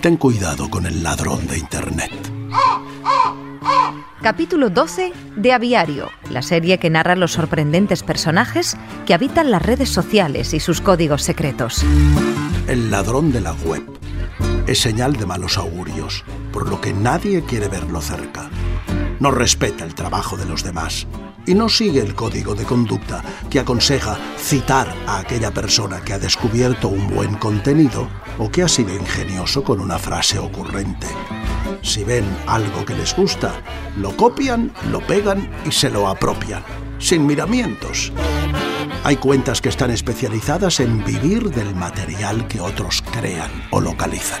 ten cuidado con el ladrón de Internet. Capítulo 12 de Aviario, la serie que narra los sorprendentes personajes que habitan las redes sociales y sus códigos secretos. El ladrón de la web es señal de malos augurios, por lo que nadie quiere verlo cerca. No respeta el trabajo de los demás y no sigue el código de conducta que aconseja citar a aquella persona que ha descubierto un buen contenido o que ha sido ingenioso con una frase ocurrente. Si ven algo que les gusta, lo copian, lo pegan y se lo apropian, sin miramientos. Hay cuentas que están especializadas en vivir del material que otros crean o localizan.